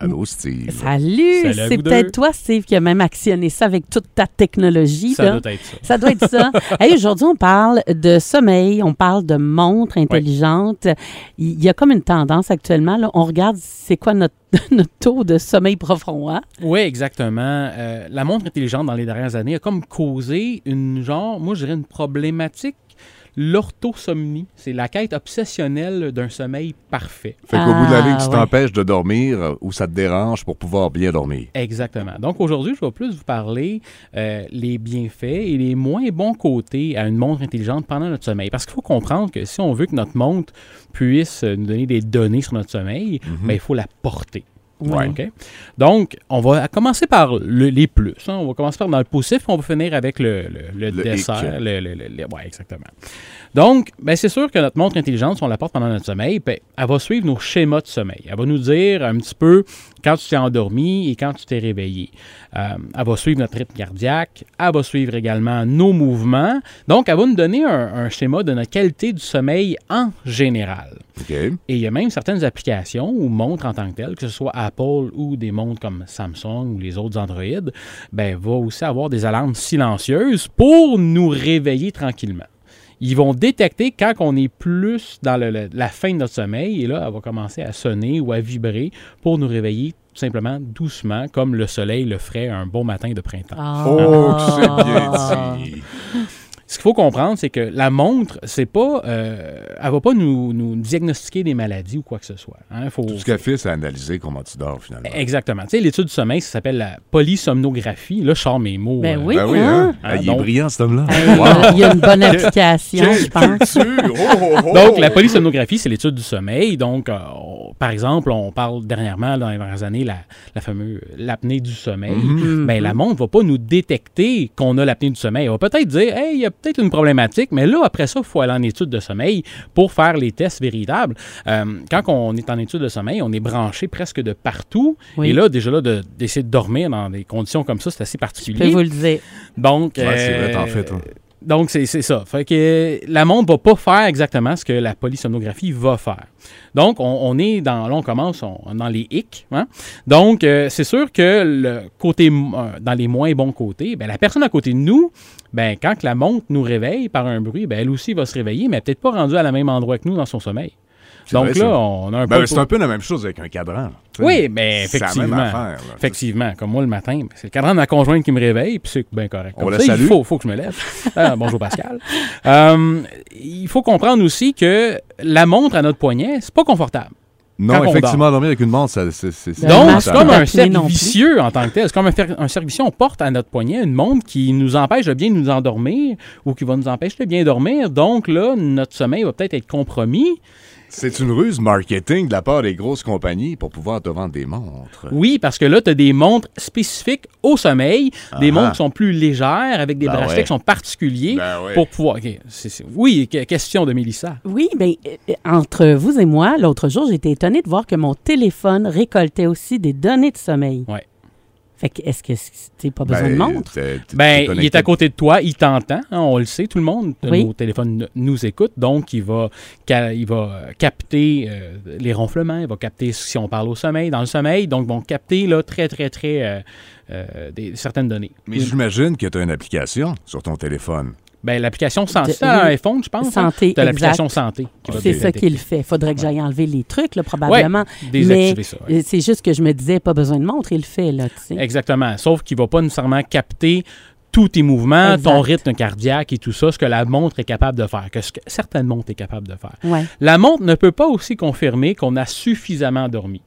Allô, Steve. Salut, c'est peut-être toi, Steve, qui a même actionné ça avec toute ta technologie. Ça là. doit être ça. Ça doit être ça. Hey, Aujourd'hui, on parle de sommeil, on parle de montres intelligentes. Il y a comme une tendance actuellement. là. on regarde c'est quoi notre, notre taux de sommeil profond. Hein? Oui, exactement. Euh, la montre intelligente dans les dernières années a comme causé une genre, moi je dirais une problématique. L'orthosomnie, c'est la quête obsessionnelle d'un sommeil parfait. Fait qu'au bout de la Ah, ligne, tu ouais. t'empêches de dormir euh, ou ça te dérange pour pouvoir bien dormir. Exactement. Donc aujourd'hui, je vais plus vous parler euh, les bienfaits et les moins bons côtés à une montre intelligente pendant notre sommeil. Parce qu'il faut comprendre que si on veut que notre montre puisse nous donner des données sur notre sommeil, ben, il faut la porter. Ouais. Donc, on va commencer par le- les plus. hein. On va commencer par dans le positif, on va finir avec le, le- dessert. ouais, exactement. Donc, ben, c'est sûr que notre montre intelligente, si on la porte pendant notre sommeil, ben, elle va suivre nos schémas de sommeil. Elle va nous dire un petit peu quand tu t'es endormi et quand tu t'es réveillé. Euh, elle va suivre notre rythme cardiaque. Elle va suivre également nos mouvements. Donc, elle va nous donner un, un schéma de notre qualité du sommeil en général. Et il y a même certaines applications ou montres en tant que telles, que ce soit Apple ou des montres comme Samsung ou les autres Android, ben, va aussi avoir des alarmes silencieuses pour nous réveiller tranquillement. Ils vont détecter quand on est plus dans le- le- la fin de notre sommeil et là, elle va commencer à sonner ou à vibrer pour nous réveiller tout simplement doucement, comme le soleil le ferait un beau matin de printemps. Ah. Oh, que c'est bien dit. Ce qu'il faut comprendre, c'est que la montre, c'est pas, euh, elle va pas nous, nous diagnostiquer des maladies ou quoi que ce soit. hein. Faut, Tout ce qu'elle fait, c'est analyser comment tu dors, finalement. Exactement. Tu sais, l'étude du sommeil, ça s'appelle la polysomnographie. Là, je sors mes mots. Ben euh, oui. Ben oui, hein? Ah, Ah, il est donc- brillant, cet homme-là. Wow. Il y a une bonne application, je pense. Oh, oh, oh. Donc, la polysomnographie, c'est l'étude du sommeil. Donc, euh, on- par exemple, on parle dernièrement, dans les dernières années, la, la fameuse l'apnée du sommeil. Mhm. Ben, la montre ne va pas nous détecter qu'on a l'apnée du sommeil. Elle va peut-être dire, hey, il y a peut-être une problématique, mais là, après ça, il faut aller en étude de sommeil pour faire les tests véritables. Euh, quand on est en étude de sommeil, on est branché presque de partout. Oui. Et là, déjà, là, de- d'essayer de dormir dans des conditions comme ça, c'est assez Je peux particulier. vous le dire. Donc, Ouais, c'est vrai, euh, t'en fais, toi. Donc, c'est ça. Fait que euh, la montre va pas faire exactement ce que la polysomnographie va faire. Donc, on, est dans, là, on commence on- dans les hicks. hein. Donc, euh, c'est sûr que le côté, euh, dans les moins bons côtés, ben, la personne à côté de nous, ben, quand la montre nous réveille par un bruit, ben, elle aussi va se réveiller, mais peut-être pas rendue à la même endroit que nous dans son sommeil. C'est Donc vrai, là, ça. on a un Ben, peu... c'est un peu la même chose avec un cadran. Oui, mais C'est la même effectivement. affaire, là. Effectivement, comme moi le matin, c'est le cadran de ma conjointe qui me réveille, puis c'est bien correct. On Comme la ça, salue. Il faut, faut que je me lève. Ah, bonjour Pascal. Euh, il faut comprendre aussi que la montre à notre poignet, c'est pas confortable. Non, effectivement, dormir avec une montre, c'est... Donc, c'est comme un cercle vicieux en tant que tel. C'est comme un, un cercle vicieux. On porte à notre poignet une montre qui nous empêche de bien nous endormir ou qui va nous empêcher de bien dormir. Donc là, notre sommeil va peut-être être compromis. C'est une ruse marketing de la part des grosses compagnies pour pouvoir te vendre des montres. Oui, parce que là, tu as des montres spécifiques au sommeil, des montres qui sont plus légères, avec des Ben bracelets ouais. qui sont particuliers Ben ouais. pour pouvoir. Oui, que- question de Mélissa. Oui, bien, entre vous et moi, l'autre jour, j'étais étonnée de voir que mon téléphone récoltait aussi des données de sommeil. Ouais. Fait que, est-ce que tu pas besoin de Ben, montre? t'es- t'es Ben, il est à côté de toi, il t'entend, hein, on le sait, tout le monde. Oui. Nos téléphones nous écoutent, donc il va, ca- il va euh, capter euh, les ronflements, il va capter si on parle au sommeil, dans le sommeil, donc vont capter là, très, très, très euh, euh, des, certaines données. Mais j'imagine que tu as une application sur ton téléphone. Ben, l'application santé, De- c'est un iPhone, je pense. Santé, Tu as exact. l'application santé C'est ça qu'il fait. Faudrait que j'aille enlever les trucs, là, probablement. Désactiver Mais ça. ouais. euh, c'est juste que je me disais, pas besoin de montre, il le fait, là, tu sais. Exactement. Sauf qu'il ne va pas nécessairement capter tous tes mouvements, Exact. ton rythme cardiaque et tout ça, ce que la montre est capable de faire, que ce que certaines montres est capable de faire. Ouais. La montre ne peut pas aussi confirmer qu'on a suffisamment dormi.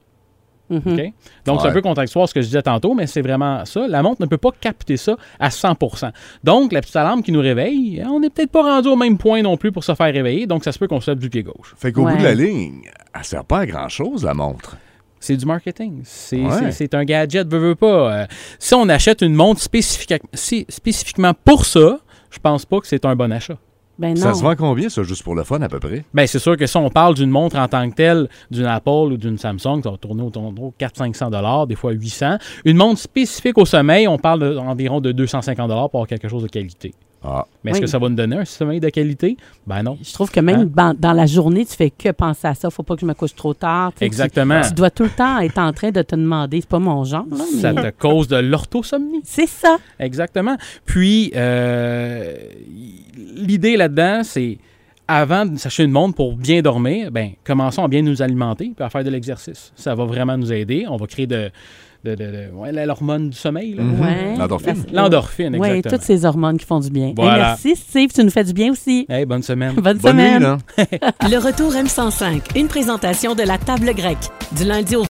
Mhm. Donc, c'est un peu contradictoire ce que je disais tantôt, mais c'est vraiment ça. La montre ne peut pas capter ça à 100% Donc, la petite alarme qui nous réveille, on n'est peut-être pas rendu au même point non plus pour se faire réveiller, donc ça se peut qu'on se lève du pied gauche. Fait qu'au Ouais. bout de la ligne, elle sert pas à grand-chose, la montre. C'est du marketing. C'est Ouais. c'est- c'est un gadget, veux, veux pas. Euh, si on achète une montre spécifique- si- spécifiquement pour ça, je pense pas que c'est un bon achat. Ben non. Ça se vend combien, ça, juste pour le fun, à peu près? Bien, c'est sûr que si on parle d'une montre en tant que telle, d'une Apple ou d'une Samsung, ça va tourner autour de 400-500 des fois 800. Une montre spécifique au sommeil, on parle de- environ de 250 pour avoir quelque chose de qualité. Ah. Mais est-ce Oui. que ça va nous donner un sommeil de qualité? Ben non. Je trouve que même Hein? dans, la journée, tu fais que penser à ça. Faut pas que je me couche trop tard. Tu Exactement. Tu, tu dois tout le temps être en train de te demander, c'est pas mon genre. là, mais- Ça te cause de l'orthosomnie. C'est ça. Exactement. Puis, euh, l'idée là-dedans, c'est avant de s'acheter une montre pour bien dormir, ben, commençons à bien nous alimenter puis à faire de l'exercice. Ça va vraiment nous aider. On va créer de, de, de- de- ouais, la- l'hormone du sommeil. là. Mhm. Ouais. L'endorphine. L'endorphine, Oui, exactement. toutes ces hormones qui font du bien. Voilà. Et merci, Steve. Tu nous fais du bien aussi. Hey, bonne semaine. Bonne, Bonne nuit, semaine. là. Le retour M105, une présentation de la table grecque. Du lundi au